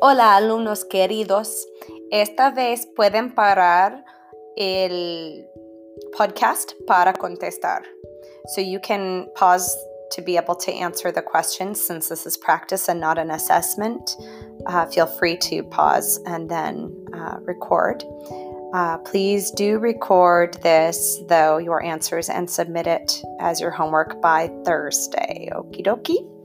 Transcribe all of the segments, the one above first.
Hola alumnos queridos, esta vez pueden parar el podcast para contestar. So you can pause to be able to answer the questions since this is practice and not an assessment. Uh, feel free to pause and then uh, record. Uh, please do record this, though, your answers and submit it as your homework by Thursday. Okie dokie.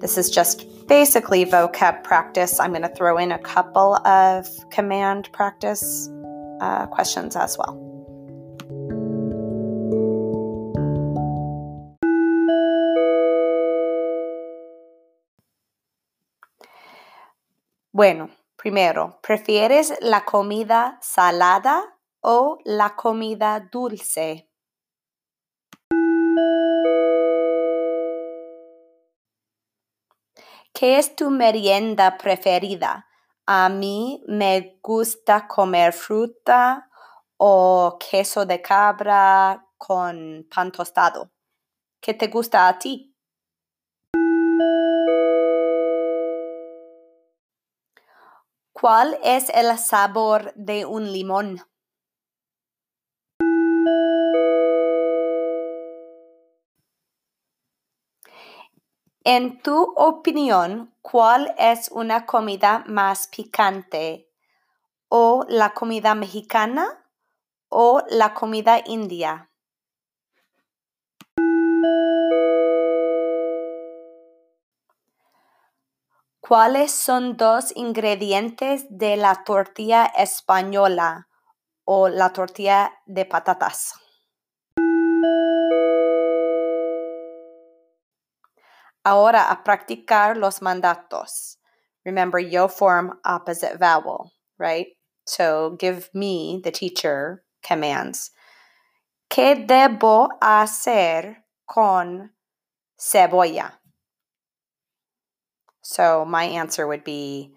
This is just basically vocab practice. I'm going to throw in a couple of command practice uh, questions as well. Bueno, primero, ¿prefieres la comida salada o la comida dulce? ¿Qué es tu merienda preferida? A mí me gusta comer fruta o queso de cabra con pan tostado. ¿Qué te gusta a ti? ¿Cuál es el sabor de un limón? En tu opinión, ¿cuál es una comida más picante? ¿O la comida mexicana o la comida india? ¿Cuáles son dos ingredientes de la tortilla española o la tortilla de patatas? Ahora a practicar los mandatos. Remember, yo form opposite vowel, right? So give me, the teacher, commands. ¿Qué debo hacer con cebolla? So my answer would be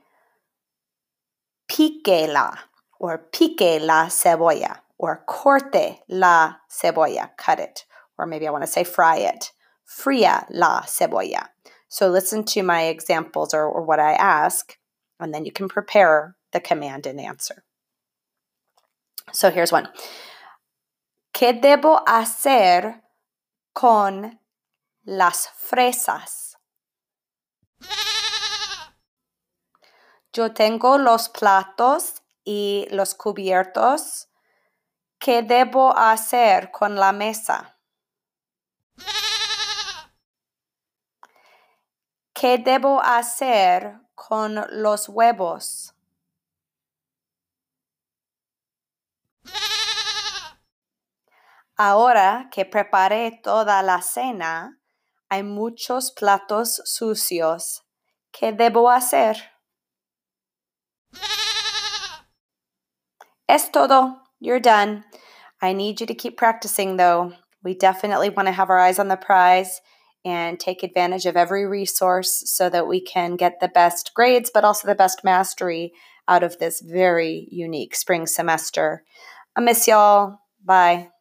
pique la or pique la cebolla or corte la cebolla, cut it. Or maybe I want to say fry it fría la cebolla. So listen to my examples or, or what I ask, and then you can prepare the command and answer. So here's one. ¿Qué debo hacer con las fresas? Yo tengo los platos y los cubiertos. ¿Qué debo hacer con la mesa? ¿Qué debo hacer con los huevos? Ahora que preparé toda la cena, hay muchos platos sucios. ¿Qué debo hacer? Es todo. You're done. I need you to keep practicing though. We definitely want to have our eyes on the prize and take advantage of every resource so that we can get the best grades, but also the best mastery out of this very unique spring semester. I miss y'all. Bye.